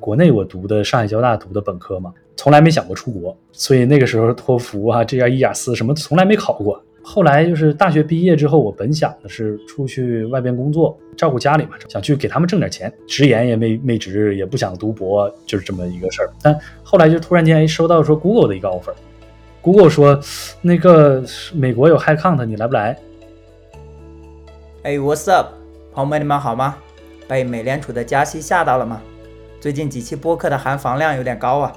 国内我读的上海交大读的本科嘛，从来没想过出国，所以那个时候托福啊、这样一雅思什么从来没考过。后来就是大学毕业之后，我本想的是出去外边工作，照顾家里嘛，想去给他们挣点钱，直研也没没直，也不想读博，就是这么一个事儿。但后来就突然间收到说 Google 的一个 offer，Google 说那个美国有 High Count，你来不来？哎，What's up，朋友们，你们好吗？被美联储的加息吓到了吗？最近几期播客的含房量有点高啊。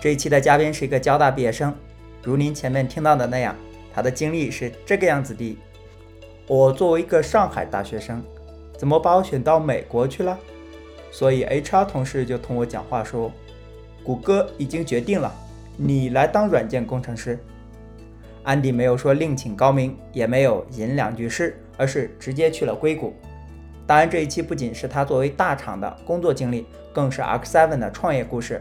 这一期的嘉宾是一个交大毕业生，如您前面听到的那样。他的经历是这个样子的：我作为一个上海大学生，怎么把我选到美国去了？所以 HR 同事就同我讲话说：“谷歌已经决定了，你来当软件工程师。”安迪没有说另请高明，也没有吟两句诗，而是直接去了硅谷。当然，这一期不仅是他作为大厂的工作经历，更是 Arc7 的创业故事。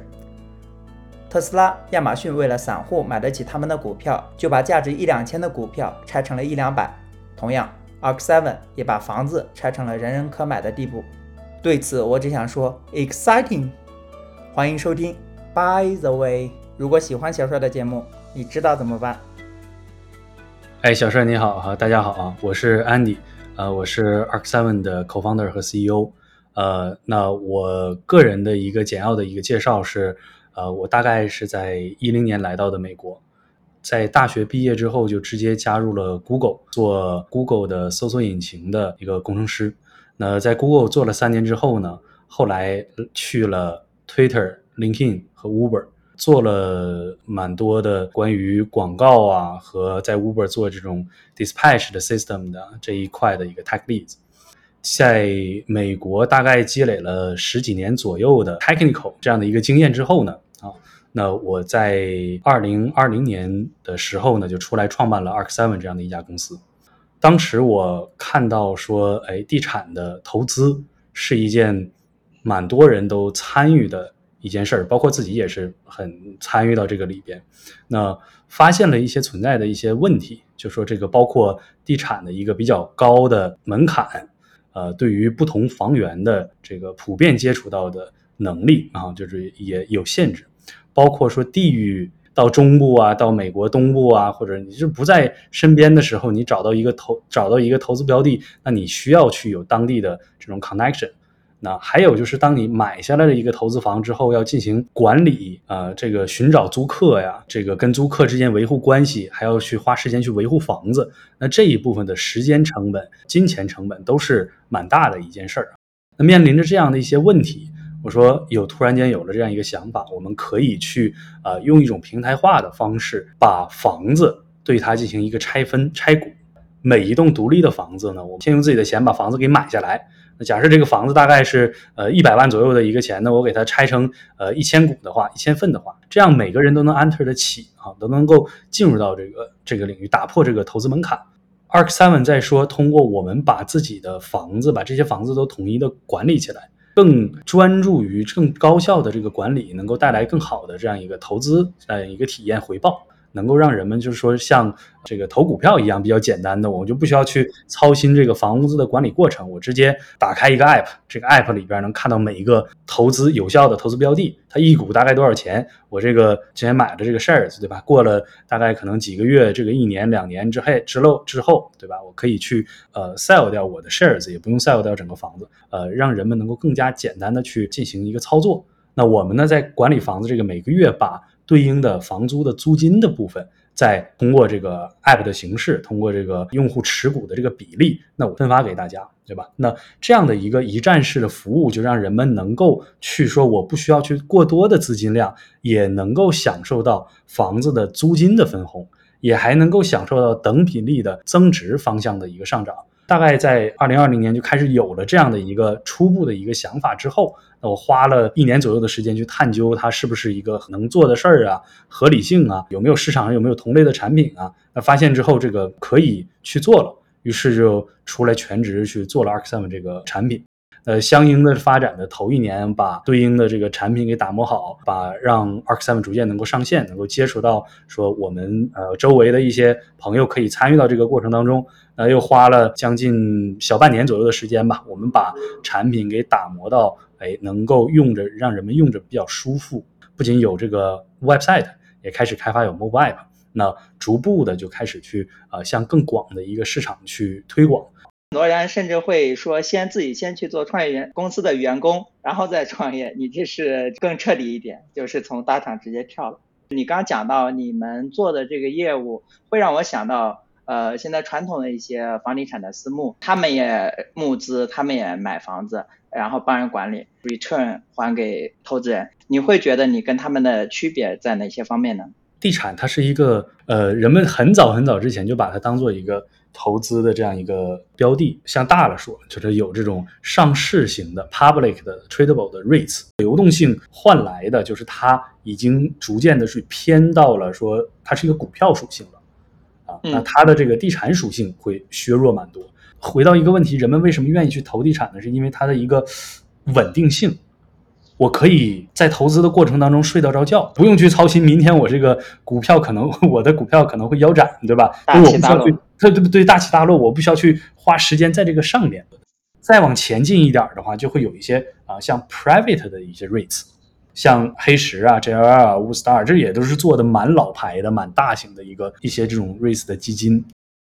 特斯拉、亚马逊为了散户买得起他们的股票，就把价值一两千的股票拆成了一两百。同样，Arc Seven 也把房子拆成了人人可买的地步。对此，我只想说，exciting！欢迎收听。By the way，如果喜欢小帅的节目，你知道怎么办？哎，小帅你好哈，大家好啊，我是 Andy，呃，我是 Arc Seven 的 co-founder 和 CEO。呃，那我个人的一个简要的一个介绍是。呃，我大概是在一零年来到的美国，在大学毕业之后就直接加入了 Google，做 Google 的搜索引擎的一个工程师。那在 Google 做了三年之后呢，后来去了 Twitter、LinkedIn 和 Uber，做了蛮多的关于广告啊和在 Uber 做这种 dispatch 的 system 的这一块的一个 tech leads。在美国大概积累了十几年左右的 technical 这样的一个经验之后呢。啊，那我在二零二零年的时候呢，就出来创办了 Arc Seven 这样的一家公司。当时我看到说，哎，地产的投资是一件蛮多人都参与的一件事儿，包括自己也是很参与到这个里边。那发现了一些存在的一些问题，就说这个包括地产的一个比较高的门槛，呃，对于不同房源的这个普遍接触到的能力啊，就是也有限制。包括说地域到中部啊，到美国东部啊，或者你就不在身边的时候，你找到一个投找到一个投资标的，那你需要去有当地的这种 connection。那还有就是，当你买下来的一个投资房之后，要进行管理啊，这个寻找租客呀，这个跟租客之间维护关系，还要去花时间去维护房子，那这一部分的时间成本、金钱成本都是蛮大的一件事儿。那面临着这样的一些问题。我说有突然间有了这样一个想法，我们可以去呃用一种平台化的方式，把房子对它进行一个拆分拆股。每一栋独立的房子呢，我们先用自己的钱把房子给买下来。那假设这个房子大概是呃一百万左右的一个钱，那我给它拆成呃一千股的话，一千份的话，这样每个人都能 enter 得起啊，都能够进入到这个这个领域，打破这个投资门槛。Arc Seven 在说，通过我们把自己的房子，把这些房子都统一的管理起来。更专注于更高效的这个管理，能够带来更好的这样一个投资呃一个体验回报。能够让人们就是说像这个投股票一样比较简单的，我就不需要去操心这个房屋子的管理过程，我直接打开一个 app，这个 app 里边能看到每一个投资有效的投资标的，它一股大概多少钱，我这个之前买的这个 shares 对吧？过了大概可能几个月，这个一年两年之后之后之后对吧？我可以去呃 sell 掉我的 shares，也不用 sell 掉整个房子，呃，让人们能够更加简单的去进行一个操作。那我们呢，在管理房子这个每个月把对应的房租的租金的部分，再通过这个 app 的形式，通过这个用户持股的这个比例，那我分发给大家，对吧？那这样的一个一站式的服务，就让人们能够去说，我不需要去过多的资金量，也能够享受到房子的租金的分红，也还能够享受到等比例的增值方向的一个上涨。大概在二零二零年就开始有了这样的一个初步的一个想法之后，那我花了一年左右的时间去探究它是不是一个能做的事儿啊，合理性啊，有没有市场上有没有同类的产品啊？那发现之后这个可以去做了，于是就出来全职去做了 Arc Seven 这个产品。呃，相应的发展的头一年，把对应的这个产品给打磨好，把让 Arc Seven 逐渐能够上线，能够接触到说我们呃周围的一些朋友可以参与到这个过程当中，呃，又花了将近小半年左右的时间吧，我们把产品给打磨到，哎，能够用着让人们用着比较舒服，不仅有这个 website，也开始开发有 mobile app，那逐步的就开始去呃向更广的一个市场去推广。很多人甚至会说，先自己先去做创业员公司的员工，然后再创业。你这是更彻底一点，就是从大厂直接跳了。你刚讲到你们做的这个业务，会让我想到，呃，现在传统的一些房地产的私募，他们也募资，他们也买房子，然后帮人管理，return 还给投资人。你会觉得你跟他们的区别在哪些方面呢？地产它是一个，呃，人们很早很早之前就把它当做一个。投资的这样一个标的，向大了说，就是有这种上市型的 public 的 tradable 的 rates 流动性换来的就是它已经逐渐的去偏到了说它是一个股票属性了，啊，那它的这个地产属性会削弱蛮多。回到一个问题，人们为什么愿意去投地产呢？是因为它的一个稳定性。我可以在投资的过程当中睡得着觉，不用去操心明天我这个股票可能 我的股票可能会腰斩，对吧？大起大落。对对对，大起大落，我不需要去花时间在这个上面。再往前进一点的话，就会有一些啊，像 private 的一些 REITs，像黑石啊、JLL 啊、乌 star，这也都是做的蛮老牌的、蛮大型的一个一些这种 REITs 的基金，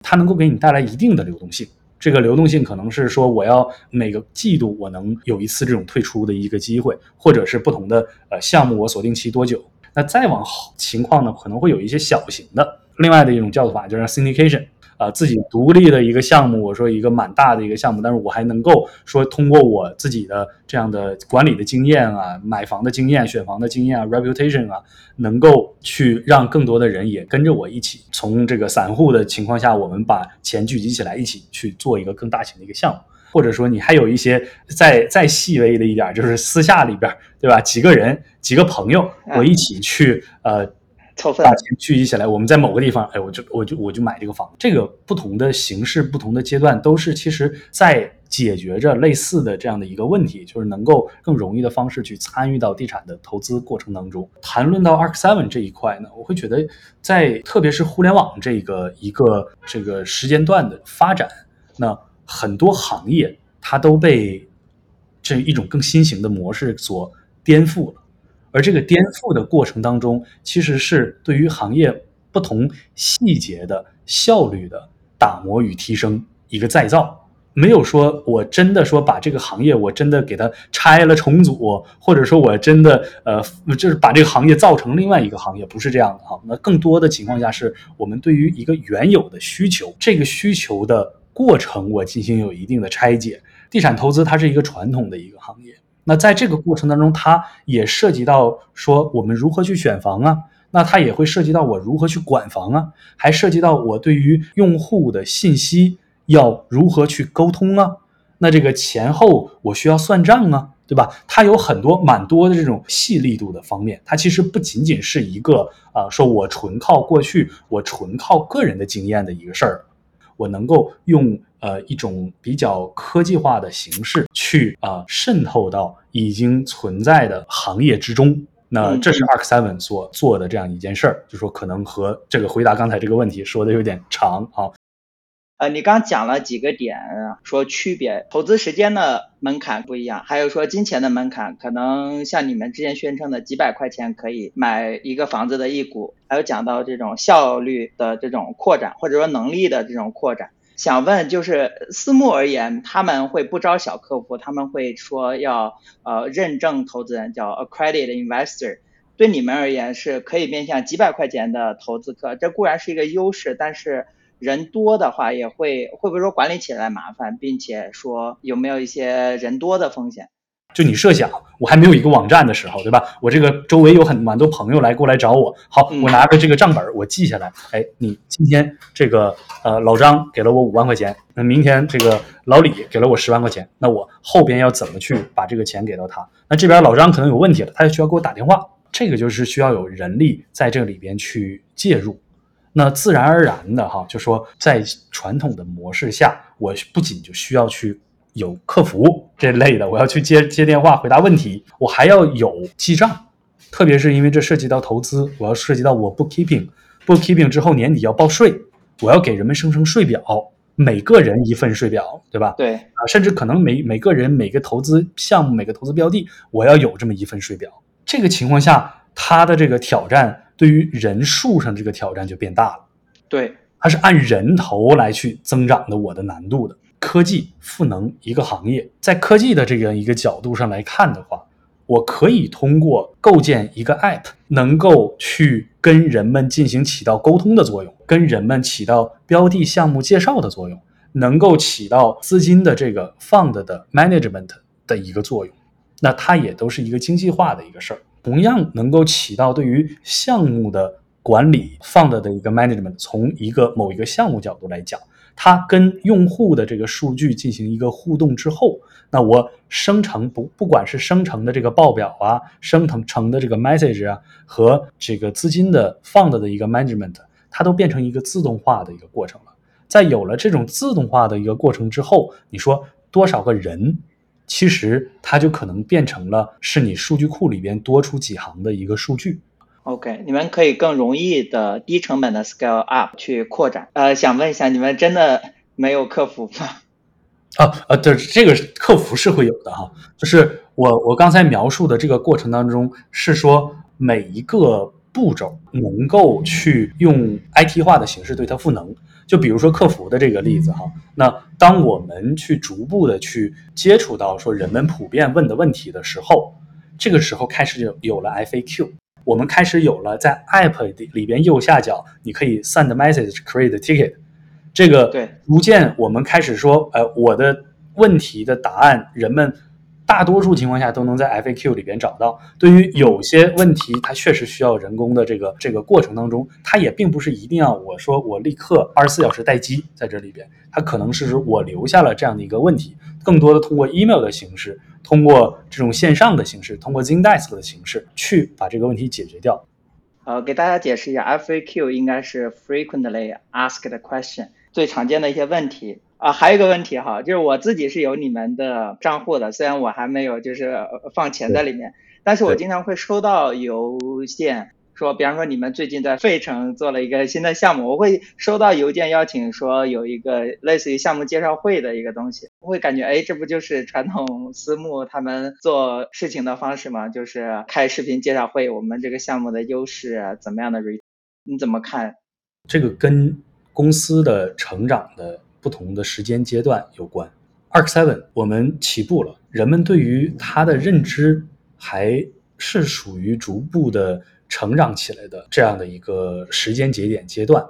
它能够给你带来一定的流动性。这个流动性可能是说，我要每个季度我能有一次这种退出的一个机会，或者是不同的呃项目，我锁定期多久？那再往后情况呢，可能会有一些小型的，另外的一种叫做法就是 syndication。啊，自己独立的一个项目，我说一个蛮大的一个项目，但是我还能够说通过我自己的这样的管理的经验啊，买房的经验、选房的经验啊，reputation 啊，能够去让更多的人也跟着我一起，从这个散户的情况下，我们把钱聚集起来，一起去做一个更大型的一个项目，或者说你还有一些再再细微的一点，就是私下里边，对吧？几个人、几个朋友，我一起去呃。把钱聚集起来，我们在某个地方，哎，我就我就我就买这个房。这个不同的形式、不同的阶段，都是其实在解决着类似的这样的一个问题，就是能够更容易的方式去参与到地产的投资过程当中。谈论到 Arc Seven 这一块呢，我会觉得，在特别是互联网这个一个这个时间段的发展，那很多行业它都被这一种更新型的模式所颠覆了。而这个颠覆的过程当中，其实是对于行业不同细节的效率的打磨与提升一个再造，没有说我真的说把这个行业我真的给它拆了重组，或者说我真的呃就是把这个行业造成另外一个行业，不是这样的哈。那更多的情况下是我们对于一个原有的需求，这个需求的过程我进行有一定的拆解。地产投资它是一个传统的一个行业。那在这个过程当中，它也涉及到说我们如何去选房啊，那它也会涉及到我如何去管房啊，还涉及到我对于用户的信息要如何去沟通啊，那这个前后我需要算账啊，对吧？它有很多蛮多的这种细力度的方面，它其实不仅仅是一个啊，说我纯靠过去，我纯靠个人的经验的一个事儿。我能够用呃一种比较科技化的形式去啊渗透到已经存在的行业之中，那这是 Arc Seven 所做的这样一件事儿，就说可能和这个回答刚才这个问题说的有点长啊。呃，你刚讲了几个点，说区别投资时间的门槛不一样，还有说金钱的门槛，可能像你们之前宣称的几百块钱可以买一个房子的一股，还有讲到这种效率的这种扩展，或者说能力的这种扩展。想问，就是私募而言，他们会不招小客户，他们会说要呃认证投资人，叫 accredited investor。对你们而言，是可以面向几百块钱的投资客，这固然是一个优势，但是。人多的话也会会不会说管理起来麻烦，并且说有没有一些人多的风险？就你设想，我还没有一个网站的时候，对吧？我这个周围有很蛮多朋友来过来找我，好，我拿着这个账本我记下来。哎，你今天这个呃老张给了我五万块钱，那明天这个老李给了我十万块钱，那我后边要怎么去把这个钱给到他？那这边老张可能有问题了，他就需要给我打电话，这个就是需要有人力在这里边去介入。那自然而然的哈，就说在传统的模式下，我不仅就需要去有客服这类的，我要去接接电话回答问题，我还要有记账，特别是因为这涉及到投资，我要涉及到我 bookkeeping，bookkeeping 之后年底要报税，我要给人们生成税表，每个人一份税表，对吧？对啊，甚至可能每每个人每个投资项目每个投资标的，我要有这么一份税表。这个情况下，它的这个挑战对于人数上这个挑战就变大了。对，它是按人头来去增长的我的难度的。科技赋能一个行业，在科技的这样一个角度上来看的话，我可以通过构建一个 App，能够去跟人们进行起到沟通的作用，跟人们起到标的项目介绍的作用，能够起到资金的这个 fund 的 management 的一个作用。那它也都是一个精细化的一个事儿，同样能够起到对于项目的管理 fund 的一个 management。从一个某一个项目角度来讲。它跟用户的这个数据进行一个互动之后，那我生成不不管是生成的这个报表啊，生成成的这个 message 啊，和这个资金的放的的一个 management，它都变成一个自动化的一个过程了。在有了这种自动化的一个过程之后，你说多少个人，其实它就可能变成了是你数据库里边多出几行的一个数据。OK，你们可以更容易的低成本的 scale up 去扩展。呃，想问一下，你们真的没有客服吗？啊啊，对，这个客服是会有的哈。就是我我刚才描述的这个过程当中，是说每一个步骤能够去用 IT 化的形式对它赋能。就比如说客服的这个例子哈，那当我们去逐步的去接触到说人们普遍问的问题的时候，这个时候开始有有了 FAQ。我们开始有了在 App 里边右下角，你可以 send message create ticket，这个对，逐渐我们开始说，呃，我的问题的答案，人们大多数情况下都能在 FAQ 里边找到。对于有些问题，它确实需要人工的这个这个过程当中，它也并不是一定要我说我立刻二十四小时待机在这里边，它可能是我留下了这样的一个问题，更多的通过 email 的形式。通过这种线上的形式，通过 Zendesk 的形式去把这个问题解决掉。呃，给大家解释一下，FAQ 应该是 Frequently Asked Question，最常见的一些问题啊。还有一个问题哈，就是我自己是有你们的账户的，虽然我还没有就是放钱在里面，但是我经常会收到邮件。说，比方说你们最近在费城做了一个新的项目，我会收到邮件邀请，说有一个类似于项目介绍会的一个东西，我会感觉，哎，这不就是传统私募他们做事情的方式吗？就是开视频介绍会，我们这个项目的优势怎么样的？你怎么看？这个跟公司的成长的不同的时间阶段有关。Arc Seven 我们起步了，人们对于它的认知还是属于逐步的。成长起来的这样的一个时间节点阶段，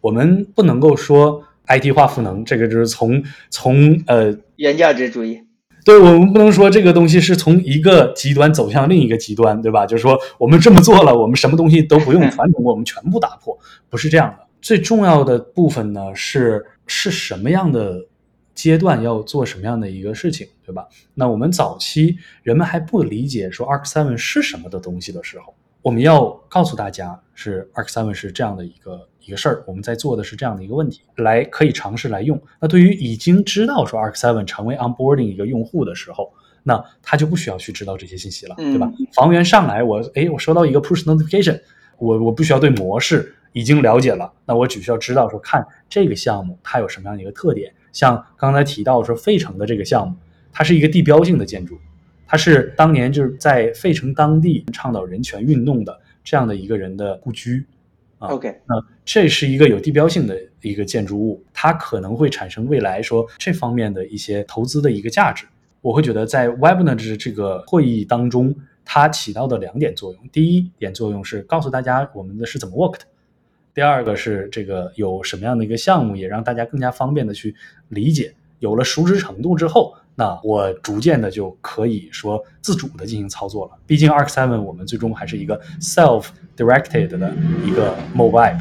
我们不能够说 IT 化赋能，这个就是从从呃原价值主义，对我们不能说这个东西是从一个极端走向另一个极端，对吧？就是说我们这么做了，我们什么东西都不用传统，我们全部打破，不是这样的。最重要的部分呢是是什么样的阶段要做什么样的一个事情，对吧？那我们早期人们还不理解说 Arc Seven 是什么的东西的时候。我们要告诉大家，是 Arc Seven 是这样的一个一个事儿，我们在做的是这样的一个问题，来可以尝试来用。那对于已经知道说 Arc Seven 成为 onboarding 一个用户的时候，那他就不需要去知道这些信息了，对吧？房源上来，我哎，我收到一个 push notification，我我不需要对模式已经了解了，那我只需要知道说看这个项目它有什么样的一个特点，像刚才提到说费城的这个项目，它是一个地标性的建筑。它是当年就是在费城当地倡导人权运动的这样的一个人的故居啊。OK，那这是一个有地标性的一个建筑物，它可能会产生未来说这方面的一些投资的一个价值。我会觉得在 Webinar 这个会议当中，它起到的两点作用：第一点作用是告诉大家我们的是怎么 work 的；第二个是这个有什么样的一个项目，也让大家更加方便的去理解。有了熟知程度之后。那我逐渐的就可以说自主的进行操作了。毕竟 Arc Seven 我们最终还是一个 self-directed 的一个 mobile app。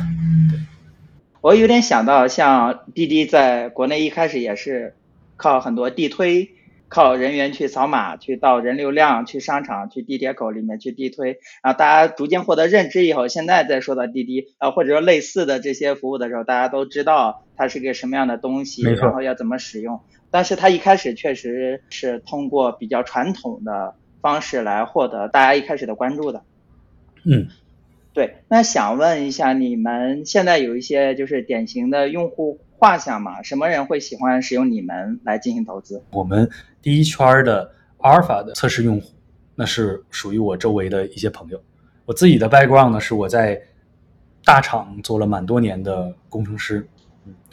我有点想到，像滴滴在国内一开始也是靠很多地推，靠人员去扫码，去到人流量，去商场，去地铁口里面去地推，然后大家逐渐获得认知以后，现在再说到滴滴啊，或者说类似的这些服务的时候，大家都知道它是个什么样的东西，然后要怎么使用。但是它一开始确实是通过比较传统的方式来获得大家一开始的关注的。嗯，对。那想问一下，你们现在有一些就是典型的用户画像吗？什么人会喜欢使用你们来进行投资？我们第一圈的阿尔法的测试用户，那是属于我周围的一些朋友。我自己的 background 呢，是我在大厂做了蛮多年的工程师。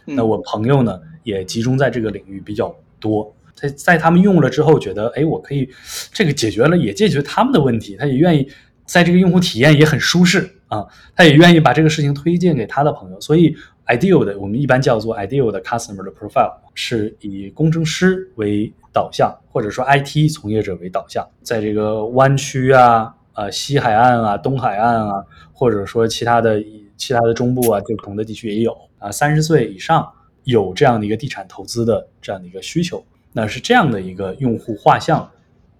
那我朋友呢，也集中在这个领域比较多。在在他们用了之后，觉得哎，我可以这个解决了，也解决他们的问题。他也愿意在这个用户体验也很舒适啊，他也愿意把这个事情推荐给他的朋友。所以，ideal 的我们一般叫做 ideal 的 customer 的 profile 是以工程师为导向，或者说 IT 从业者为导向，在这个湾区啊、呃西海岸啊、东海岸啊，或者说其他的其他的中部啊，就不同的地区也有啊，三十岁以上有这样的一个地产投资的这样的一个需求。那是这样的一个用户画像，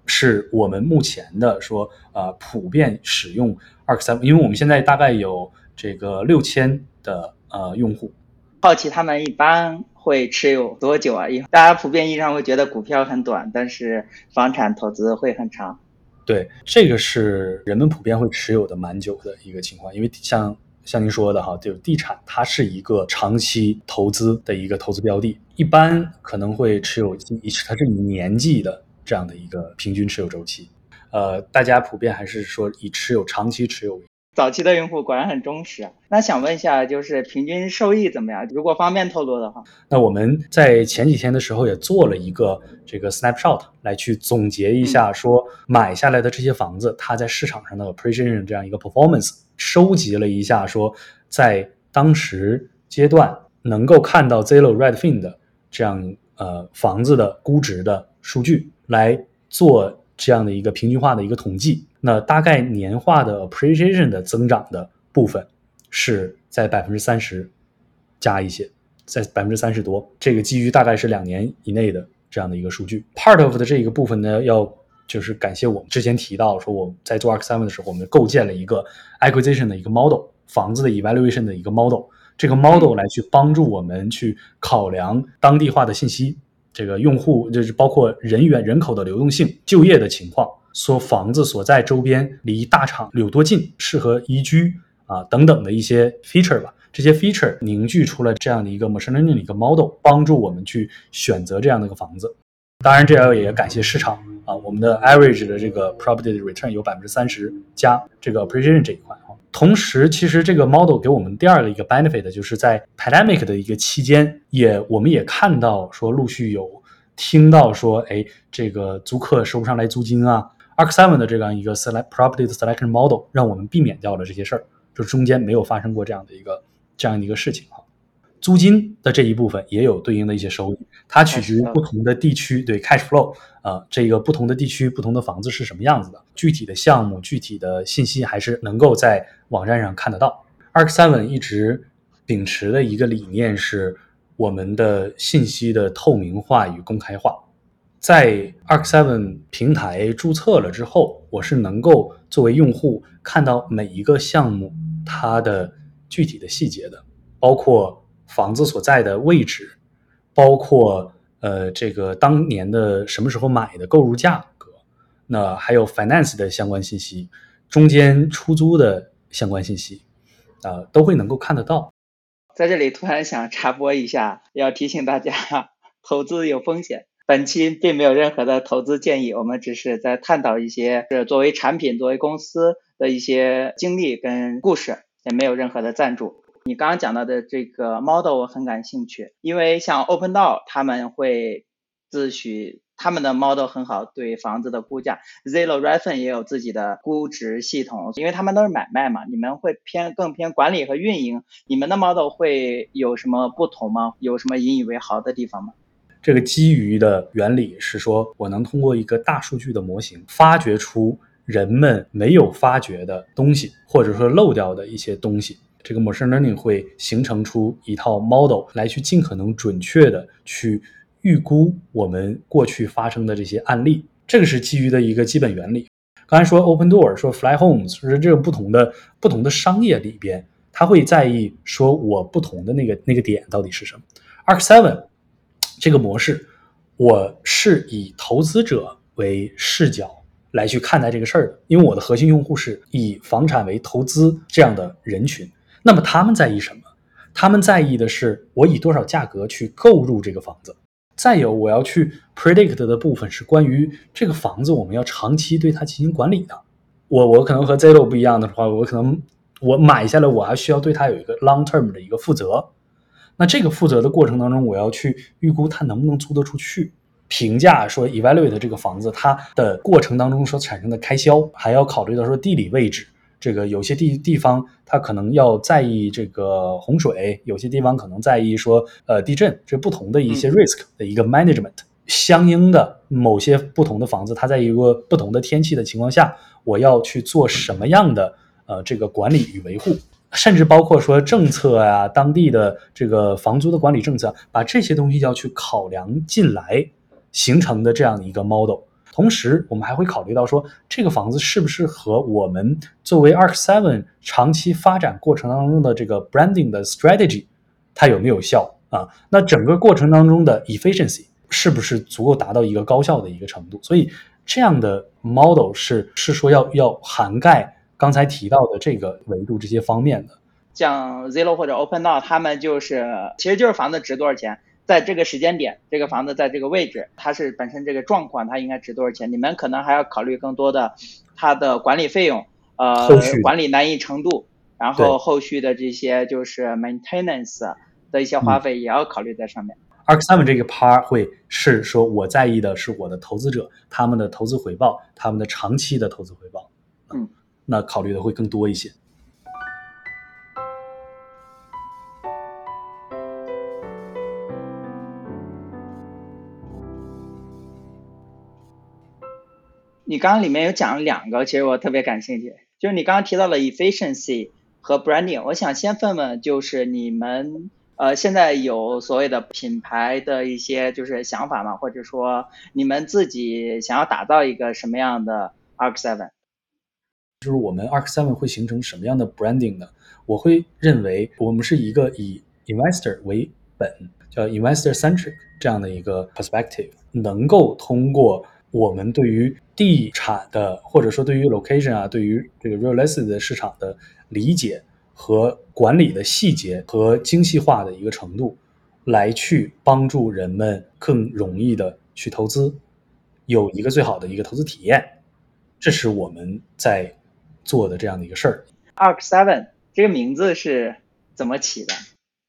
是我们目前的说呃普遍使用 Arc Seven，因为我们现在大概有这个六千的呃用户。好奇他们一般会持有多久啊？因大家普遍意义上会觉得股票很短，但是房产投资会很长。对，这个是人们普遍会持有的蛮久的一个情况，因为像。像您说的哈，就地产，它是一个长期投资的一个投资标的，一般可能会持有以它是以年计的这样的一个平均持有周期。呃，大家普遍还是说以持有长期持有为。早期的用户果然很忠实。那想问一下，就是平均收益怎么样？如果方便透露的话。那我们在前几天的时候也做了一个这个 snapshot 来去总结一下，说买下来的这些房子，它在市场上的 appreciation 这样一个 performance。收集了一下，说在当时阶段能够看到 Zillow Redfin 的这样呃房子的估值的数据，来做这样的一个平均化的一个统计。那大概年化的 appreciation 的增长的部分是在百分之三十加一些，在百分之三十多。这个基于大概是两年以内的这样的一个数据。Part of 的这一个部分呢，要。就是感谢我们之前提到说我们在做 Arc Seven 的时候，我们构建了一个 acquisition 的一个 model，房子的 evaluation 的一个 model，这个 model 来去帮助我们去考量当地化的信息，这个用户就是包括人员人口的流动性、就业的情况，说房子所在周边离大厂有多近，适合宜居啊等等的一些 feature 吧，这些 feature 凝聚出了这样的一个 machine learning 的一个 model，帮助我们去选择这样的一个房子。当然，这要也感谢市场。啊，我们的 average 的这个 property return 有百分之三十加这个 appreciation 这一块啊。同时，其实这个 model 给我们第二个一个 benefit 就是在 pandemic 的一个期间，也我们也看到说陆续有听到说，哎，这个租客收不上来租金啊。Arc Seven 的这样一个 select property 的 selection model 让我们避免掉了这些事儿，就中间没有发生过这样的一个这样的一个事情哈。租金的这一部分也有对应的一些收益，它取决于不同的地区对 cash flow 啊，这个不同的地区不同的房子是什么样子的，具体的项目具体的信息还是能够在网站上看得到。Arc Seven 一直秉持的一个理念是我们的信息的透明化与公开化。在 Arc Seven 平台注册了之后，我是能够作为用户看到每一个项目它的具体的细节的，包括。房子所在的位置，包括呃这个当年的什么时候买的购入价格，那还有 finance 的相关信息，中间出租的相关信息，啊都会能够看得到。在这里突然想插播一下，要提醒大家，投资有风险。本期并没有任何的投资建议，我们只是在探讨一些是作为产品、作为公司的一些经历跟故事，也没有任何的赞助。你刚刚讲到的这个 model 我很感兴趣，因为像 OpenDoor 他们会自诩他们的 model 很好，对房子的估价，Zillow r e f i n 也有自己的估值系统，因为他们都是买卖嘛。你们会偏更偏管理和运营，你们的 model 会有什么不同吗？有什么引以为豪的地方吗？这个基于的原理是说，我能通过一个大数据的模型，发掘出人们没有发掘的东西，或者说漏掉的一些东西。这个 machine learning 会形成出一套 model 来去尽可能准确的去预估我们过去发生的这些案例，这个是基于的一个基本原理。刚才说 open door，说 fly homes，是这个不同的不同的商业里边，他会在意说我不同的那个那个点到底是什么。Arc Seven 这个模式，我是以投资者为视角来去看待这个事儿的，因为我的核心用户是以房产为投资这样的人群。那么他们在意什么？他们在意的是我以多少价格去购入这个房子。再有，我要去 predict 的部分是关于这个房子，我们要长期对它进行管理的。我我可能和 Zillow 不一样的话，我可能我买下来，我还需要对它有一个 long term 的一个负责。那这个负责的过程当中，我要去预估它能不能租得出去，评价说 evaluate 这个房子它的过程当中所产生的开销，还要考虑到说地理位置。这个有些地地方它可能要在意这个洪水，有些地方可能在意说呃地震，这不同的一些 risk 的一个 management。相应的某些不同的房子，它在一个不同的天气的情况下，我要去做什么样的呃这个管理与维护，甚至包括说政策啊，当地的这个房租的管理政策，把这些东西要去考量进来形成的这样的一个 model。同时，我们还会考虑到说，这个房子是不是和我们作为 Arc Seven 长期发展过程当中的这个 branding 的 strategy，它有没有效啊？那整个过程当中的 efficiency 是不是足够达到一个高效的一个程度？所以，这样的 model 是是说要要涵盖刚才提到的这个维度这些方面的。像 Zillow 或者 OpenDoor，他们就是其实就是房子值多少钱。在这个时间点，这个房子在这个位置，它是本身这个状况，它应该值多少钱？你们可能还要考虑更多的它的管理费用，呃，管理难易程度，然后后续的这些就是 maintenance 的一些花费也要考虑在上面。a r k Seven 这个 part 会是说我在意的是我的投资者他们的投资回报，他们的长期的投资回报，嗯，那考虑的会更多一些。你刚刚里面有讲了两个，其实我特别感兴趣，就是你刚刚提到了 efficiency 和 branding，我想先问问，就是你们呃现在有所谓的品牌的一些就是想法吗？或者说你们自己想要打造一个什么样的 Arc Seven？就是我们 Arc Seven 会形成什么样的 branding 呢？我会认为我们是一个以 investor 为本，叫 investor centric 这样的一个 perspective，能够通过我们对于地产的，或者说对于 location 啊，对于这个 real estate 的市场的理解和管理的细节和精细化的一个程度，来去帮助人们更容易的去投资，有一个最好的一个投资体验，这是我们在做的这样的一个事儿。Arc Seven 这个名字是怎么起的？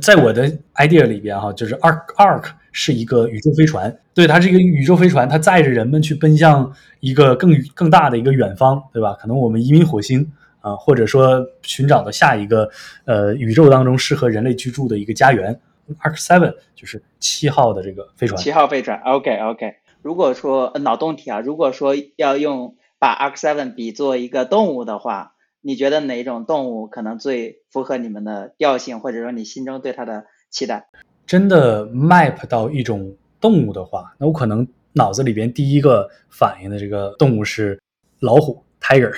在我的 idea 里边哈，就是 Arc Arc 是一个宇宙飞船，对，它是一个宇宙飞船，它载着人们去奔向一个更更大的一个远方，对吧？可能我们移民火星啊，或者说寻找到下一个呃宇宙当中适合人类居住的一个家园。Arc Seven 就是七号的这个飞船。七号飞船，OK OK。如果说脑洞题啊，如果说要用把 Arc Seven 比作一个动物的话。你觉得哪种动物可能最符合你们的调性，或者说你心中对它的期待？真的 map 到一种动物的话，那我可能脑子里边第一个反应的这个动物是老虎 tiger。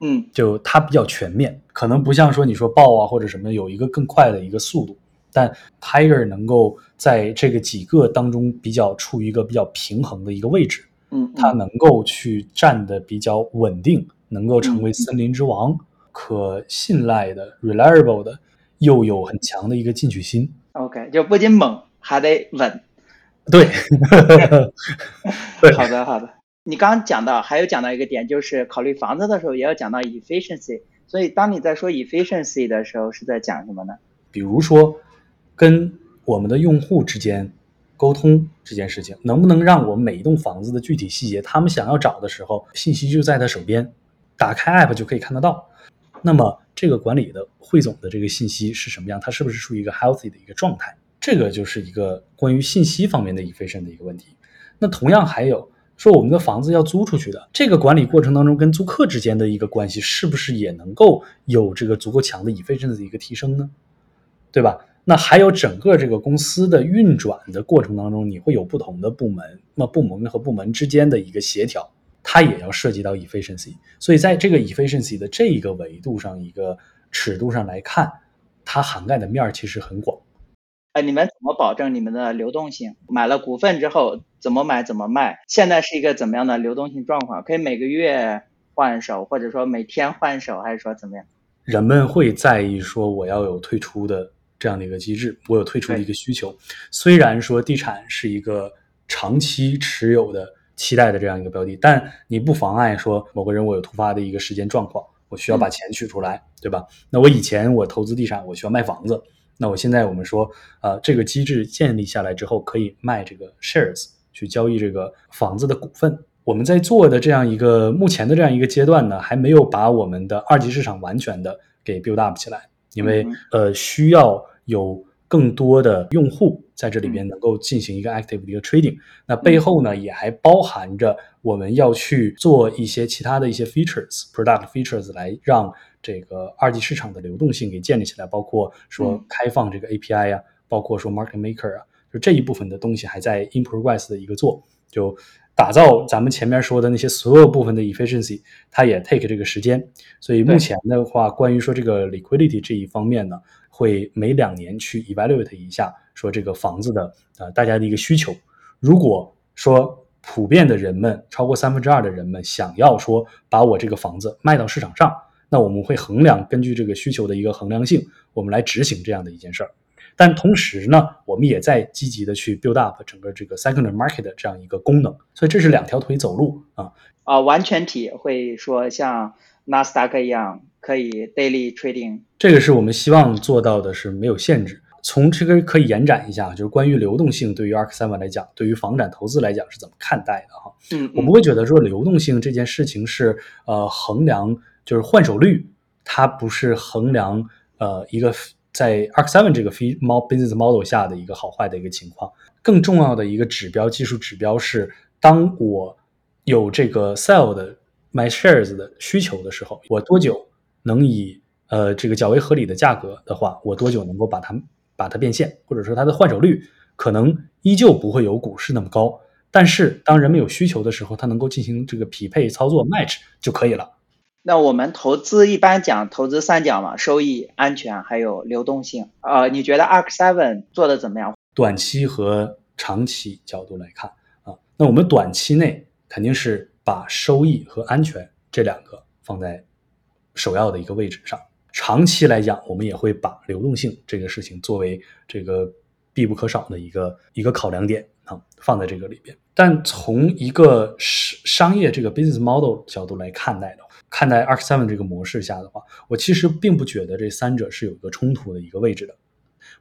嗯，就它比较全面，可能不像说你说豹啊或者什么有一个更快的一个速度，但 tiger 能够在这个几个当中比较处于一个比较平衡的一个位置。嗯，它能够去站得比较稳定。能够成为森林之王，可信赖的、reliable 的，又有很强的一个进取心。OK，就不仅猛，还得稳。对，好的好的。你刚刚讲到，还有讲到一个点，就是考虑房子的时候也要讲到 efficiency。所以当你在说 efficiency 的时候，是在讲什么呢？比如说，跟我们的用户之间沟通这件事情，能不能让我每一栋房子的具体细节，他们想要找的时候，信息就在他手边。打开 App 就可以看得到，那么这个管理的汇总的这个信息是什么样？它是不是处于一个 healthy 的一个状态？这个就是一个关于信息方面的 efficient 的一个问题。那同样还有说，我们的房子要租出去的，这个管理过程当中跟租客之间的一个关系，是不是也能够有这个足够强的 efficient 的一个提升呢？对吧？那还有整个这个公司的运转的过程当中，你会有不同的部门，那部门和部门之间的一个协调。它也要涉及到 efficiency，所以在这个 efficiency 的这一个维度上，一个尺度上来看，它涵盖的面儿其实很广。呃，你们怎么保证你们的流动性？买了股份之后怎么买怎么卖？现在是一个怎么样的流动性状况？可以每个月换手，或者说每天换手，还是说怎么样？人们会在意说我要有退出的这样的一个机制，我有退出的一个需求。虽然说地产是一个长期持有的期待的这样一个标的，但你不妨碍说某个人我有突发的一个时间状况，我需要把钱取出来，对吧？那我以前我投资地产，我需要卖房子。那我现在我们说，呃，这个机制建立下来之后，可以卖这个 shares 去交易这个房子的股份。我们在做的这样一个目前的这样一个阶段呢，还没有把我们的二级市场完全的给 build up 起来，因为呃需要有更多的用户在这里边能够进行一个 active 的一个 trading。那背后呢，也还包含着我们要去做一些其他的一些 features product features 来让。这个二级市场的流动性给建立起来，包括说开放这个 API 啊，包括说 Market Maker 啊，就这一部分的东西还在 in progress 的一个做，就打造咱们前面说的那些所有部分的 efficiency，它也 take 这个时间。所以目前的话，关于说这个 liquidity 这一方面呢，会每两年去 evaluate 一下，说这个房子的呃大家的一个需求。如果说普遍的人们超过三分之二的人们想要说把我这个房子卖到市场上。那我们会衡量根据这个需求的一个衡量性，我们来执行这样的一件事儿。但同时呢，我们也在积极的去 build up 整个这个 secondary market 的这样一个功能。所以这是两条腿走路啊。啊，完全体会说像纳斯达克一样可以 daily trading。这个是我们希望做到的，是没有限制。从这个可以延展一下，就是关于流动性，对于 ARK Seven 来讲，对于房产投资来讲是怎么看待的哈？嗯，我不会觉得说流动性这件事情是呃衡量。就是换手率，它不是衡量呃一个在 Arc Seven 这个 Fee Business Model 下的一个好坏的一个情况。更重要的一个指标，技术指标是，当我有这个 Sell 的 My Shares 的需求的时候，我多久能以呃这个较为合理的价格的话，我多久能够把它把它变现，或者说它的换手率可能依旧不会有股市那么高，但是当人们有需求的时候，它能够进行这个匹配操作 Match 就可以了。那我们投资一般讲投资三角嘛，收益、安全还有流动性。呃，你觉得 Arc Seven 做的怎么样？短期和长期角度来看啊，那我们短期内肯定是把收益和安全这两个放在首要的一个位置上。长期来讲，我们也会把流动性这个事情作为这个必不可少的一个一个考量点啊，放在这个里边。但从一个商商业这个 business model 角度来看待的。看待 Arc Seven 这个模式下的话，我其实并不觉得这三者是有一个冲突的一个位置的。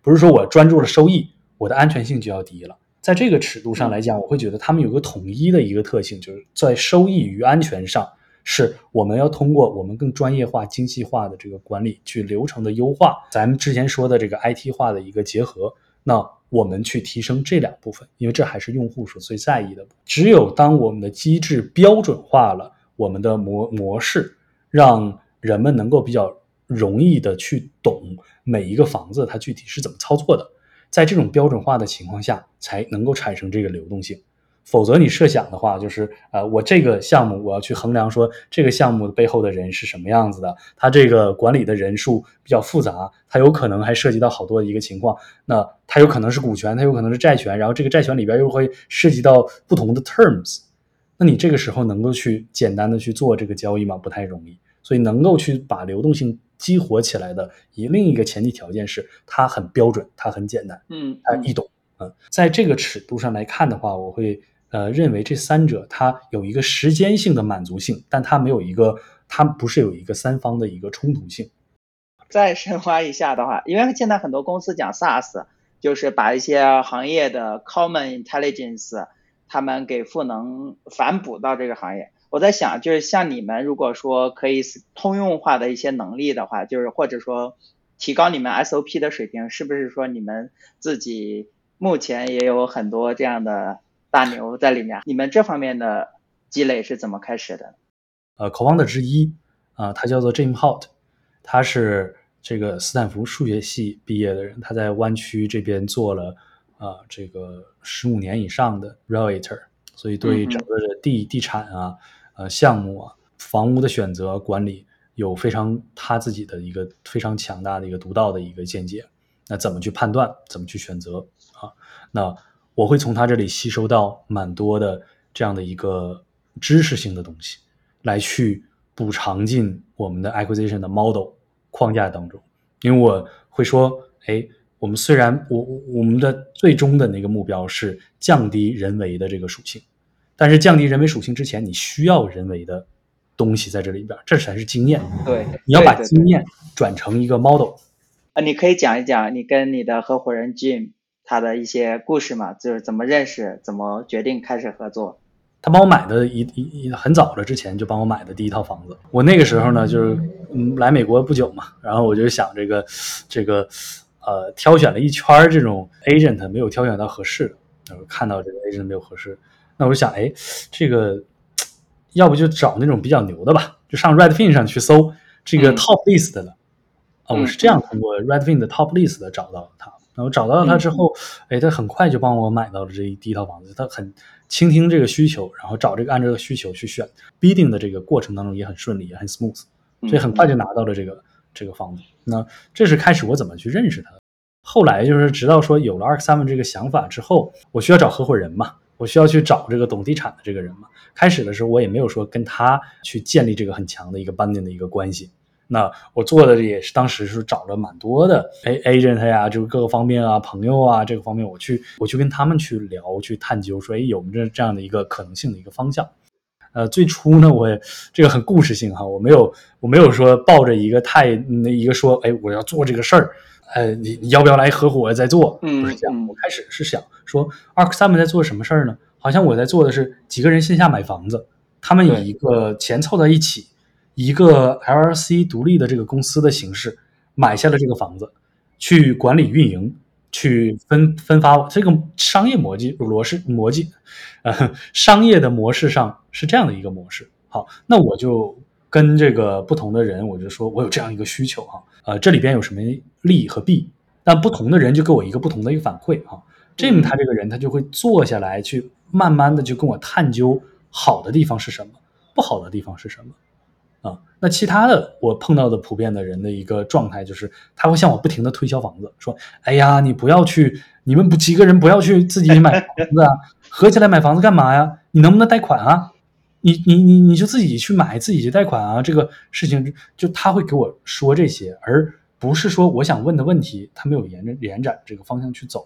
不是说我专注了收益，我的安全性就要低了。在这个尺度上来讲，我会觉得他们有个统一的一个特性，就是在收益与安全上，是我们要通过我们更专业化、精细化的这个管理，去流程的优化，咱们之前说的这个 IT 化的一个结合，那我们去提升这两部分，因为这还是用户所最在意的。只有当我们的机制标准化了。我们的模模式让人们能够比较容易的去懂每一个房子它具体是怎么操作的，在这种标准化的情况下，才能够产生这个流动性。否则你设想的话，就是呃，我这个项目我要去衡量说这个项目的背后的人是什么样子的，他这个管理的人数比较复杂，他有可能还涉及到好多的一个情况。那它有可能是股权，它有可能是债权，然后这个债权里边又会涉及到不同的 terms。那你这个时候能够去简单的去做这个交易吗？不太容易。所以能够去把流动性激活起来的，以另一个前提条件是它很标准，它很简单，嗯，它易懂。嗯，在这个尺度上来看的话，我会呃认为这三者它有一个时间性的满足性，但它没有一个，它不是有一个三方的一个冲突性。再深化一下的话，因为现在很多公司讲 SaaS，就是把一些行业的 Common Intelligence。他们给赋能反哺到这个行业，我在想，就是像你们如果说可以通用化的一些能力的话，就是或者说提高你们 SOP 的水平，是不是说你们自己目前也有很多这样的大牛在里面？你们这方面的积累是怎么开始的？呃，Co-founder 之一啊，他叫做 Jim Holt，他是这个斯坦福数学系毕业的人，他在湾区这边做了。啊，这个十五年以上的 realtor，所以对整个的地地产啊、呃项目啊、房屋的选择管理有非常他自己的一个非常强大的一个独到的一个见解。那怎么去判断？怎么去选择啊？那我会从他这里吸收到蛮多的这样的一个知识性的东西，来去补偿进我们的 acquisition 的 model 框架当中。因为我会说，哎，我们虽然我我们的最终的那个目标是降低人为的这个属性，但是降低人为属性之前，你需要人为的东西在这里边，这才是经验。对，你要把经验转成一个 model。啊，你可以讲一讲你跟你的合伙人 Jim 他的一些故事嘛？就是怎么认识，怎么决定开始合作。他帮我买的一一很早了之前就帮我买的第一套房子。我那个时候呢，就是嗯来美国不久嘛，然后我就想这个这个呃挑选了一圈这种 agent，没有挑选到合适的。然后看到这个 agent 没有合适，那我就想，哎，这个要不就找那种比较牛的吧，就上 Redfin 上去搜这个 top list 的。啊，我是这样通过 Redfin 的 top list 找到了他。然后找到了他之后，哎，他很快就帮我买到了这一第一套房子。他很倾听这个需求，然后找这个按这个需求去选 bidding 的这个过程当中也很顺利，也很 smooth，所以很快就拿到了这个这个房子。那这是开始我怎么去认识他。后来就是直到说有了 Ark Seven 这个想法之后，我需要找合伙人嘛，我需要去找这个懂地产的这个人嘛。开始的时候我也没有说跟他去建立这个很强的一个 bonding 的一个关系。那我做的也是当时是找了蛮多的 A agent 呀，就是各个方面啊，朋友啊，这个方面我去我去跟他们去聊，去探究，说哎有没有这样的一个可能性的一个方向。呃，最初呢，我这个很故事性哈，我没有我没有说抱着一个太那一个说，哎，我要做这个事儿，呃，你你要不要来合伙再做？不是这样，我开始是想说，Ark Seven 在做什么事儿呢？好像我在做的是几个人线下买房子，他们以一个钱凑在一起。一个 LLC 独立的这个公司的形式买下了这个房子，去管理运营，去分分发这个商业模式模式模式，呃，商业的模式上是这样的一个模式。好，那我就跟这个不同的人，我就说我有这样一个需求哈，呃，这里边有什么利和弊，那不同的人就给我一个不同的一个反馈哈。Jim 他这个人他就会坐下来去慢慢的就跟我探究好的地方是什么，不好的地方是什么。啊，那其他的我碰到的普遍的人的一个状态就是，他会向我不停的推销房子，说：“哎呀，你不要去，你们不几个人不要去自己买房子啊，合起来买房子干嘛呀？你能不能贷款啊？你你你你就自己去买，自己去贷款啊？这个事情就他会给我说这些，而不是说我想问的问题，他没有沿着延展这个方向去走。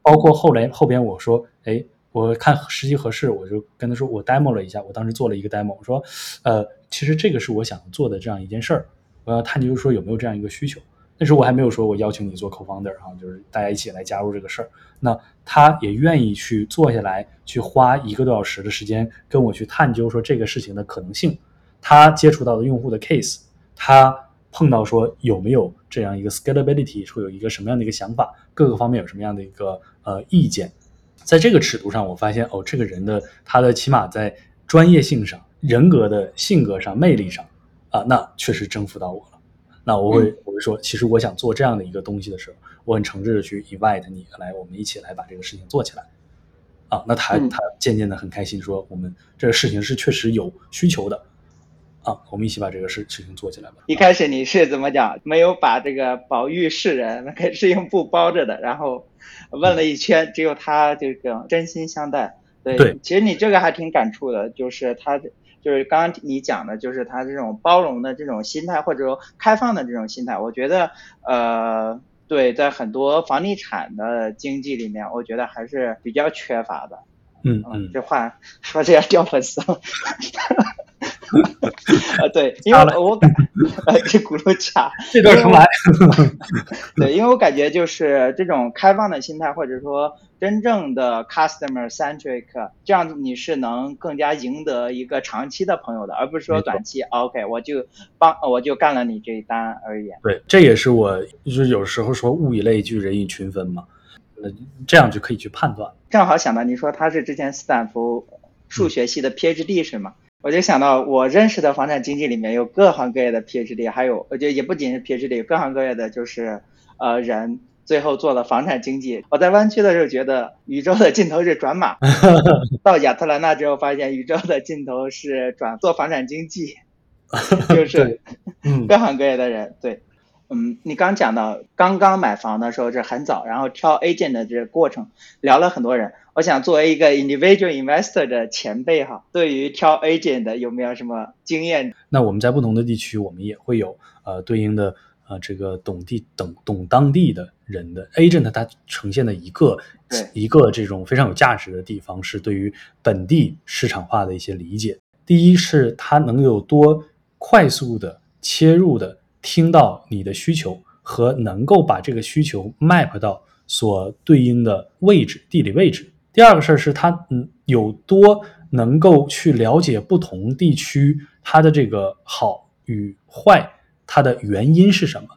包括后来后边我说，哎。我看时机合适，我就跟他说，我 demo 了一下，我当时做了一个 demo，我说，呃，其实这个是我想做的这样一件事儿，我要探究说有没有这样一个需求。那时候我还没有说我邀请你做 co-founder 哈，就是大家一起来加入这个事儿。那他也愿意去坐下来，去花一个多小时的时间跟我去探究说这个事情的可能性。他接触到的用户的 case，他碰到说有没有这样一个 scalability，说有一个什么样的一个想法，各个方面有什么样的一个呃意见。在这个尺度上，我发现哦，这个人的他的起码在专业性上、人格的性格上、魅力上，啊，那确实征服到我了。那我会我会说，其实我想做这样的一个东西的时候，我很诚挚的去 invite 你来，我们一起来把这个事情做起来。啊，那他他渐渐的很开心，说我们这个事情是确实有需求的。啊，我们一起把这个事事情做起来吧。一开始你是怎么讲？没有把这个宝玉示人，是用布包着的，然后问了一圈，只有他这个真心相待。对，其实你这个还挺感触的，就是他就是刚刚你讲的，就是他这种包容的这种心态，或者说开放的这种心态，我觉得呃，对，在很多房地产的经济里面，我觉得还是比较缺乏的。嗯嗯，这话说这要掉粉丝了。啊，对，因为我感，这轱辘卡，这段重来。对，因为我感觉就是这种开放的心态，或者说真正的 customer centric，这样你是能更加赢得一个长期的朋友的，而不是说短期。OK，我就帮，我就干了你这一单而已。对，这也是我就是有时候说物以类聚，人以群分嘛，呃，这样就可以去判断。正好想到你说他是之前斯坦福数学系的 PhD 是吗？我就想到，我认识的房产经纪里面有各行各业的 PhD，还有我觉得也不仅是 PhD，各行各业的就是呃人，最后做了房产经济。我在湾区的时候觉得宇宙的尽头是转码，到亚特兰大之后发现宇宙的尽头是转做房产经济，就是 各行各业的人。对，嗯，你刚讲到刚刚买房的时候是很早，然后挑 agent 的这个过程聊了很多人。我想作为一个 individual investor 的前辈哈，对于挑 agent 的有没有什么经验？那我们在不同的地区，我们也会有呃对应的呃这个懂地懂懂当地的人的 agent，它呈现的一个一个这种非常有价值的地方是对于本地市场化的一些理解。第一是它能有多快速的切入的听到你的需求和能够把这个需求 map 到所对应的位置地理位置。第二个事儿是他嗯有多能够去了解不同地区它的这个好与坏，它的原因是什么？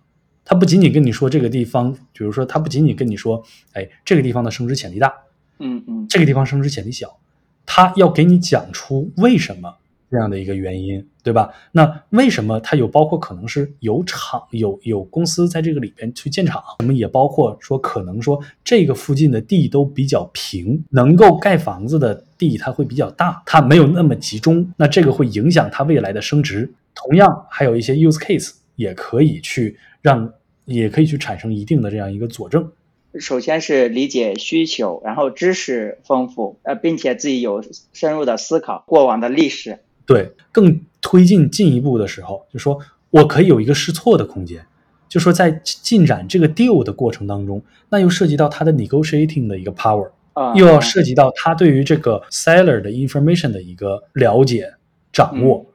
他不仅仅跟你说这个地方，比如说他不仅仅跟你说，哎，这个地方的升值潜力大，嗯嗯，这个地方升值潜力小，他要给你讲出为什么。这样的一个原因，对吧？那为什么它有包括可能是有厂有有公司在这个里边去建厂？我们也包括说可能说这个附近的地都比较平，能够盖房子的地它会比较大，它没有那么集中。那这个会影响它未来的升值。同样，还有一些 use case 也可以去让，也可以去产生一定的这样一个佐证。首先是理解需求，然后知识丰富，呃，并且自己有深入的思考过往的历史。对，更推进进一步的时候，就说我可以有一个试错的空间，就说在进展这个 deal 的过程当中，那又涉及到他的 negotiating 的一个 power，又要涉及到他对于这个 seller 的 information 的一个了解、掌握、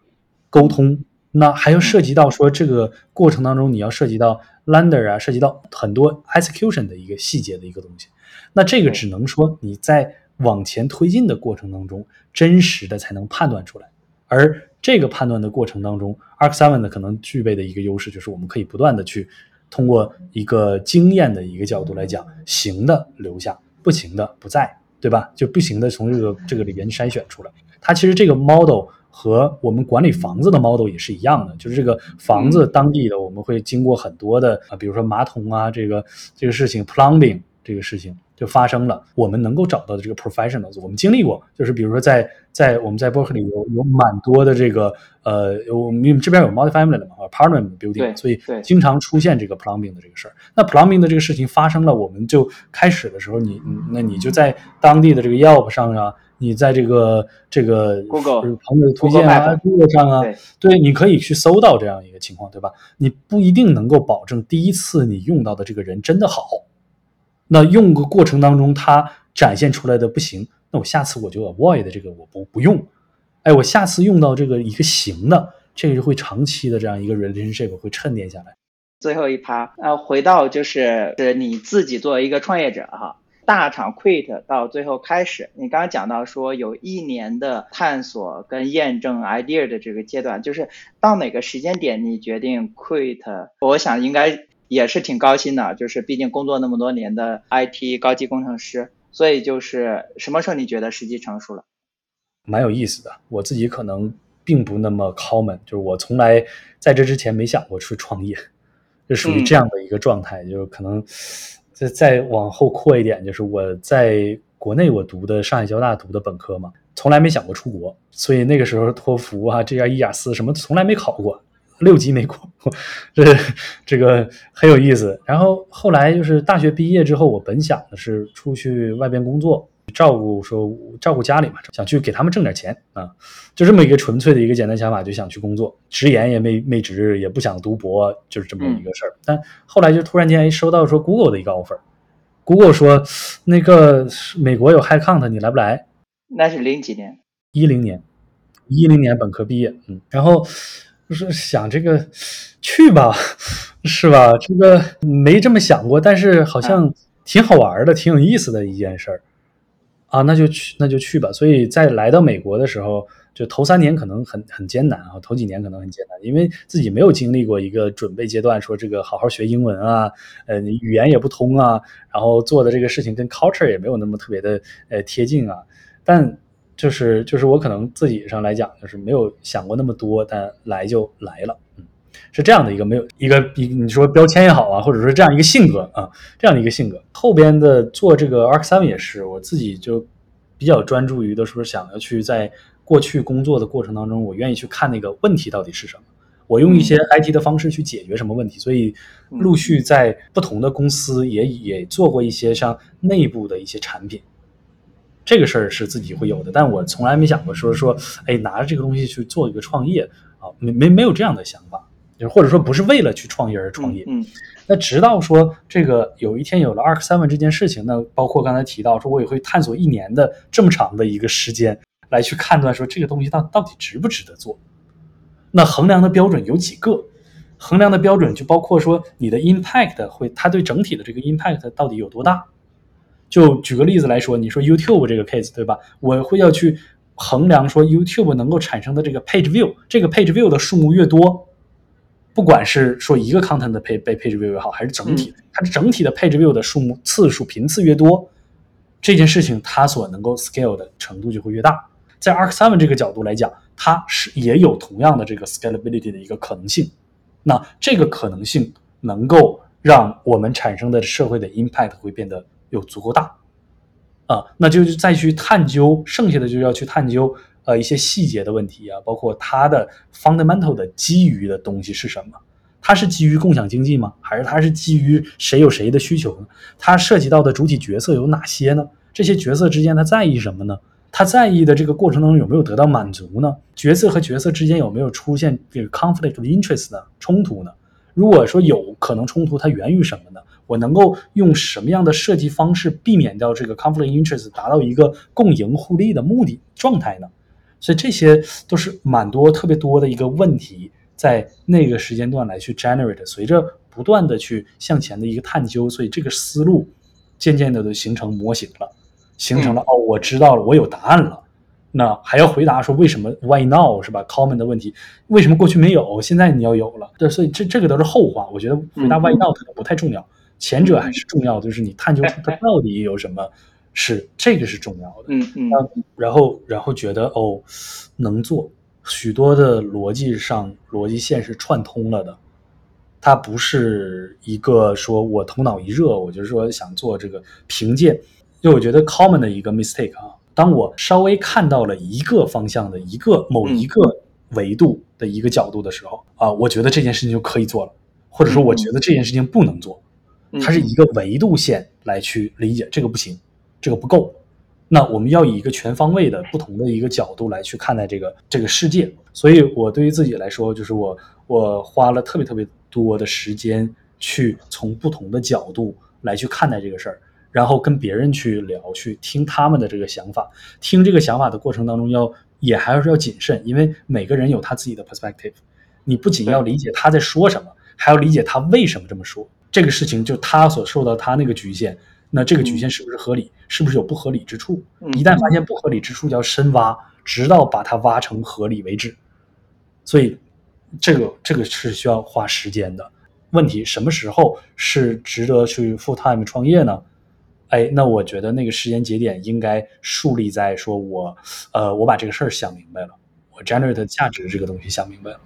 沟通，那还要涉及到说这个过程当中你要涉及到 lender 啊，涉及到很多 execution 的一个细节的一个东西，那这个只能说你在往前推进的过程当中，真实的才能判断出来。而这个判断的过程当中，Arc Seven 呢可能具备的一个优势就是，我们可以不断的去通过一个经验的一个角度来讲，行的留下，不行的不在，对吧？就不行的从这个这个里边筛选出来。它其实这个 model 和我们管理房子的 model 也是一样的，就是这个房子当地的我们会经过很多的啊，比如说马桶啊，这个这个事情 plumbing 这个事情。就发生了，我们能够找到的这个 professionals，我们经历过，就是比如说在在我们在伯克里有有蛮多的这个呃，我们这边有 multi-family 的嘛，apartment building，所以经常出现这个 plumbing 的这个事儿。那 plumbing 的这个事情发生了，我们就开始的时候，你那你就在当地的这个 Yelp 上啊，你在这个这个 Google 朋友的推荐啊，Google 上啊，对，你可以去搜到这样一个情况，对吧？你不一定能够保证第一次你用到的这个人真的好。那用个过程当中，他展现出来的不行，那我下次我就 avoid 这个我不不用，哎，我下次用到这个一个行的，这个就会长期的这样一个 relationship 会沉淀下来。最后一趴，呃，回到就是是你自己作为一个创业者哈，大厂 quit 到最后开始，你刚刚讲到说有一年的探索跟验证 idea 的这个阶段，就是到哪个时间点你决定 quit？我想应该。也是挺高兴的，就是毕竟工作那么多年的 IT 高级工程师，所以就是什么时候你觉得时机成熟了？蛮有意思的，我自己可能并不那么 common，就是我从来在这之前没想过去创业，就属于这样的一个状态，就是可能再再往后扩一点，就是我在国内我读的上海交大读的本科嘛，从来没想过出国，所以那个时候托福啊、这样一雅思什么从来没考过。六级没过，这这个很有意思。然后后来就是大学毕业之后，我本想的是出去外边工作，照顾说照顾家里嘛，想去给他们挣点钱啊，就这么一个纯粹的一个简单想法，就想去工作，直言也没没直，也不想读博，就是这么一个事儿。但后来就突然间哎收到说 Google 的一个 offer，Google 说那个美国有 High Count，你来不来？那是零几年？一零年，一零年本科毕业，嗯，然后。就是想这个去吧，是吧？这个没这么想过，但是好像挺好玩的，挺有意思的一件事儿啊，那就去，那就去吧。所以在来到美国的时候，就头三年可能很很艰难啊，头几年可能很艰难，因为自己没有经历过一个准备阶段，说这个好好学英文啊，呃，语言也不通啊，然后做的这个事情跟 culture 也没有那么特别的呃贴近啊，但。就是就是我可能自己上来讲，就是没有想过那么多，但来就来了，嗯，是这样的一个没有一个一你说标签也好啊，或者说这样一个性格啊，这样的一个性格。后边的做这个 Arc Seven 也是我自己就比较专注于的，说想要去在过去工作的过程当中，我愿意去看那个问题到底是什么。我用一些 IT 的方式去解决什么问题，所以陆续在不同的公司也也做过一些像内部的一些产品。这个事儿是自己会有的，但我从来没想过说说，哎，拿着这个东西去做一个创业啊，没没没有这样的想法，就是或者说不是为了去创业而创业。嗯，那直到说这个有一天有了 Arc Seven 这件事情，那包括刚才提到说，我也会探索一年的这么长的一个时间来去判断说这个东西到到底值不值得做。那衡量的标准有几个？衡量的标准就包括说你的 impact 会，它对整体的这个 impact 到底有多大？就举个例子来说，你说 YouTube 这个 case 对吧？我会要去衡量说 YouTube 能够产生的这个 page view，这个 page view 的数目越多，不管是说一个 content 的 page page view 也好，还是整体，它整体的 page view 的数目次数频次越多，这件事情它所能够 scale 的程度就会越大。在 Arc Seven 这个角度来讲，它是也有同样的这个 scalability 的一个可能性。那这个可能性能够让我们产生的社会的 impact 会变得。有足够大，啊，那就是再去探究，剩下的就要去探究，呃，一些细节的问题啊，包括它的 fundamental 的基于的东西是什么？它是基于共享经济吗？还是它是基于谁有谁的需求呢？它涉及到的主体角色有哪些呢？这些角色之间他在意什么呢？他在意的这个过程当中有没有得到满足呢？角色和角色之间有没有出现这个 conflict of interest 的冲突呢？如果说有可能冲突，它源于什么呢？我能够用什么样的设计方式避免掉这个 conflict interest，达到一个共赢互利的目的状态呢？所以这些都是蛮多特别多的一个问题，在那个时间段来去 generate。随着不断的去向前的一个探究，所以这个思路渐渐的都形成模型了，形成了哦，我知道了，我有答案了。那还要回答说为什么 why now 是吧？common 的问题，为什么过去没有，现在你要有了？对，所以这这个都是后话。我觉得回答 why now 可能不太重要。前者还是重要，就是你探究出它到底有什么，是这个是重要的。嗯嗯。然后然后觉得哦，能做许多的逻辑上逻辑线是串通了的，它不是一个说我头脑一热，我就说想做这个凭借。就我觉得 common 的一个 mistake 啊，当我稍微看到了一个方向的一个某一个维度的一个角度的时候啊，我觉得这件事情就可以做了，或者说我觉得这件事情不能做。它是一个维度线来去理解，这个不行，这个不够。那我们要以一个全方位的不同的一个角度来去看待这个这个世界。所以，我对于自己来说，就是我我花了特别特别多的时间去从不同的角度来去看待这个事儿，然后跟别人去聊，去听他们的这个想法。听这个想法的过程当中，要也还是要谨慎，因为每个人有他自己的 perspective。你不仅要理解他在说什么，还要理解他为什么这么说。这个事情就他所受到他那个局限，那这个局限是不是合理？是不是有不合理之处？一旦发现不合理之处，就要深挖，直到把它挖成合理为止。所以，这个这个是需要花时间的。问题什么时候是值得去 full time 创业呢？哎，那我觉得那个时间节点应该树立在说我，呃，我把这个事儿想明白了，我 generate 价值这个东西想明白了。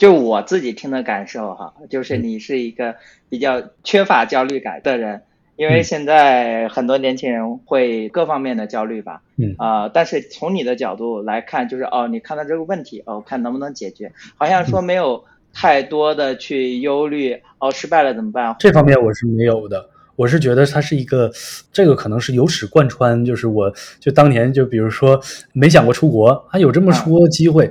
就我自己听的感受哈，就是你是一个比较缺乏焦虑感的人，因为现在很多年轻人会各方面的焦虑吧，嗯啊，但是从你的角度来看，就是哦，你看到这个问题，哦，看能不能解决，好像说没有太多的去忧虑，哦，失败了怎么办？这方面我是没有的，我是觉得它是一个，这个可能是由始贯穿，就是我就当年就比如说没想过出国，还有这么出国的机会。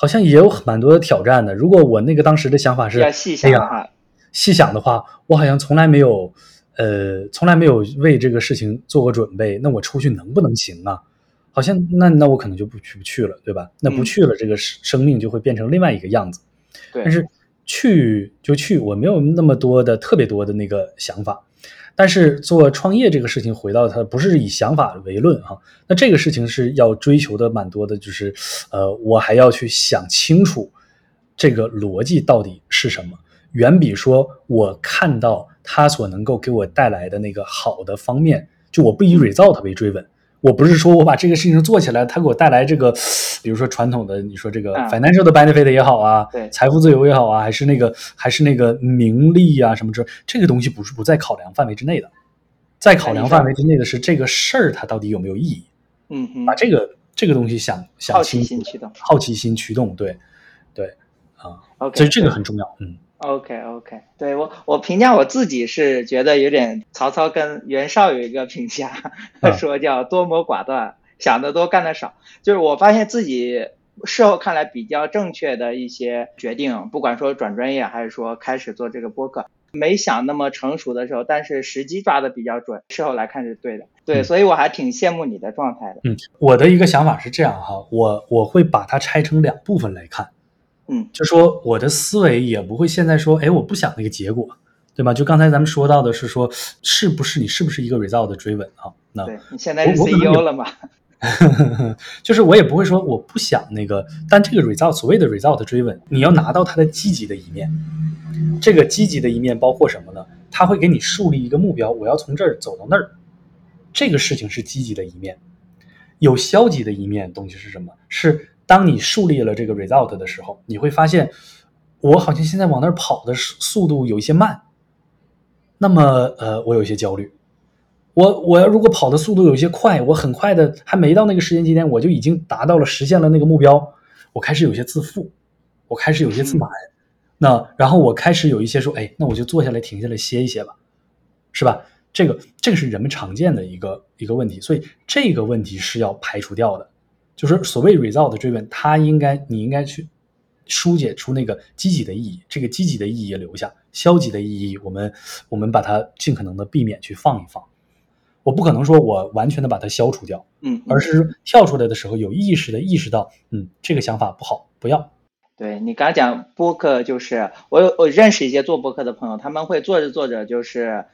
好像也有蛮多的挑战的。如果我那个当时的想法是，哎呀，细想的话，我好像从来没有，呃，从来没有为这个事情做过准备。那我出去能不能行啊？好像那那我可能就不去不去了，对吧？那不去了，这个生命就会变成另外一个样子。对但是去就去，我没有那么多的特别多的那个想法。但是做创业这个事情，回到它不是以想法为论哈，那这个事情是要追求的蛮多的，就是呃，我还要去想清楚这个逻辑到底是什么，远比说我看到它所能够给我带来的那个好的方面，就我不以 result 为追问。我不是说我把这个事情做起来，它给我带来这个，比如说传统的你说这个 financial 的 benefit 也好啊，对财富自由也好啊，还是那个还是那个名利啊什么之，这个东西不是不在考量范围之内的，在考量范围之内的是这个事儿它到底有没有意义？嗯，把这个这个东西想想清楚，好奇心驱动，好奇心驱动，对对，啊。OK，所以这个很重要。嗯 OK OK，对我我评价我自己是觉得有点曹操跟袁绍有一个评价，啊 说叫多谋寡断，想得多干得少。就是我发现自己事后看来比较正确的一些决定，不管说转专业还是说开始做这个播客，没想那么成熟的时候，但是时机抓的比较准，事后来看是对的。对，嗯所以我还挺羡慕你的状态的。嗯，我的一个想法是这样哈，我我会把它拆成两部分来看。嗯就说我的思维也不会现在说，哎，我不想那个结果，对吧？就刚才咱们说到的是说，是不是你是不是一个 result 的追问啊？那对你现在是 CEO 有了嘛？就是我也不会说我不想那个，但这个 result 所谓的 result 追问，你要拿到它的积极的一面。这个积极的一面包括什么呢？它会给你树立一个目标，我要从这儿走到那儿，这个事情是积极的一面。有消极的一面东西是什么？是当你树立了这个 result 的时候，你会发现，我好像现在往那儿跑的速速度有一些慢，那么呃，我有一些焦虑。我我要如果跑的速度有些快，我很快的还没到那个时间节点，我就已经达到了实现了那个目标，我开始有些自负，我开始有些自满，那然后我开始有一些说，哎，那我就坐下来停下来歇一歇吧，是吧？这个这个是人们常见的一个一个问题，所以这个问题是要排除掉的。就是所谓 result 的追问，它应该你应该去疏解出那个积极的意义，这个积极的意义留下，消极的意义我们我们把它尽可能的避免去放一放。我不可能说我完全的把它消除掉，嗯，而是跳出来的时候有意识的意识到，嗯，这个想法不好，不要。对你刚才讲播客，就是我有我认识一些做播客的朋友，他们会做着做着就是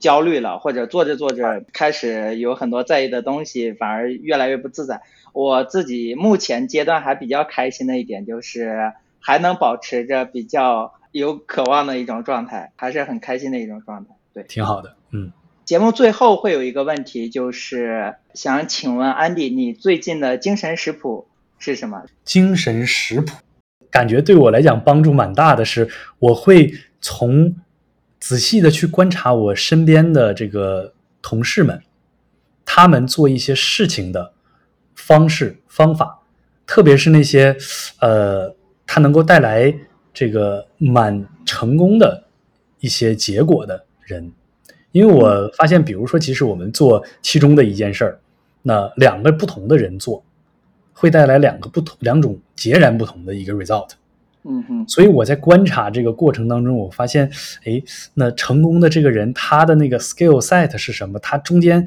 焦虑了，或者做着做着开始有很多在意的东西，反而越来越不自在。我自己目前阶段还比较开心的一点就是还能保持着比较有渴望的一种状态，还是很开心的一种状态。对，挺好的，嗯。节目最后会有一个问题，就是想请问安迪，你最近的精神食谱是什么？精神食谱，感觉对我来讲帮助蛮大的是，我会从仔细的去观察我身边的这个同事们，他们做一些事情的方式方法，特别是那些呃，他能够带来这个蛮成功的一些结果的人。因为我发现，比如说，其实我们做其中的一件事儿，那两个不同的人做，会带来两个不同、两种截然不同的一个 result。嗯哼，所以我在观察这个过程当中，我发现，哎，那成功的这个人，他的那个 skill set 是什么？他中间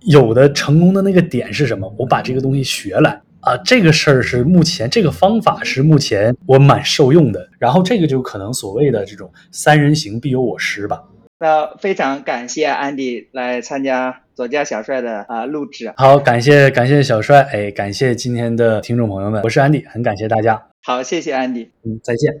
有的成功的那个点是什么？我把这个东西学来啊，这个事儿是目前这个方法是目前我蛮受用的。然后这个就可能所谓的这种三人行必有我师吧。那非常感谢安迪来参加左家小帅的啊、录制。好，感谢感谢小帅，哎，感谢今天的听众朋友们，我是安迪，很感谢大家，好，谢谢安迪。嗯，再见。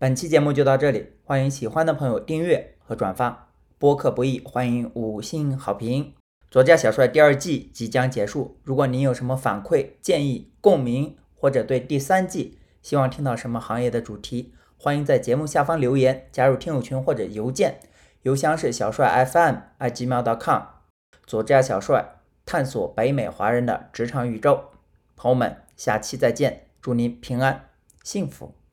本期节目就到这里，欢迎喜欢的朋友订阅和转发。播客不易，欢迎五星好评。左家小帅第二季即将结束，如果您有什么反馈、建议、共鸣，或者对第三季希望听到什么行业的主题，欢迎在节目下方留言，加入听友群或者邮件，邮箱是小帅 FM at gmail.com。左家小帅探索北美华人的职场宇宙，朋友们，下期再见，祝您平安幸福。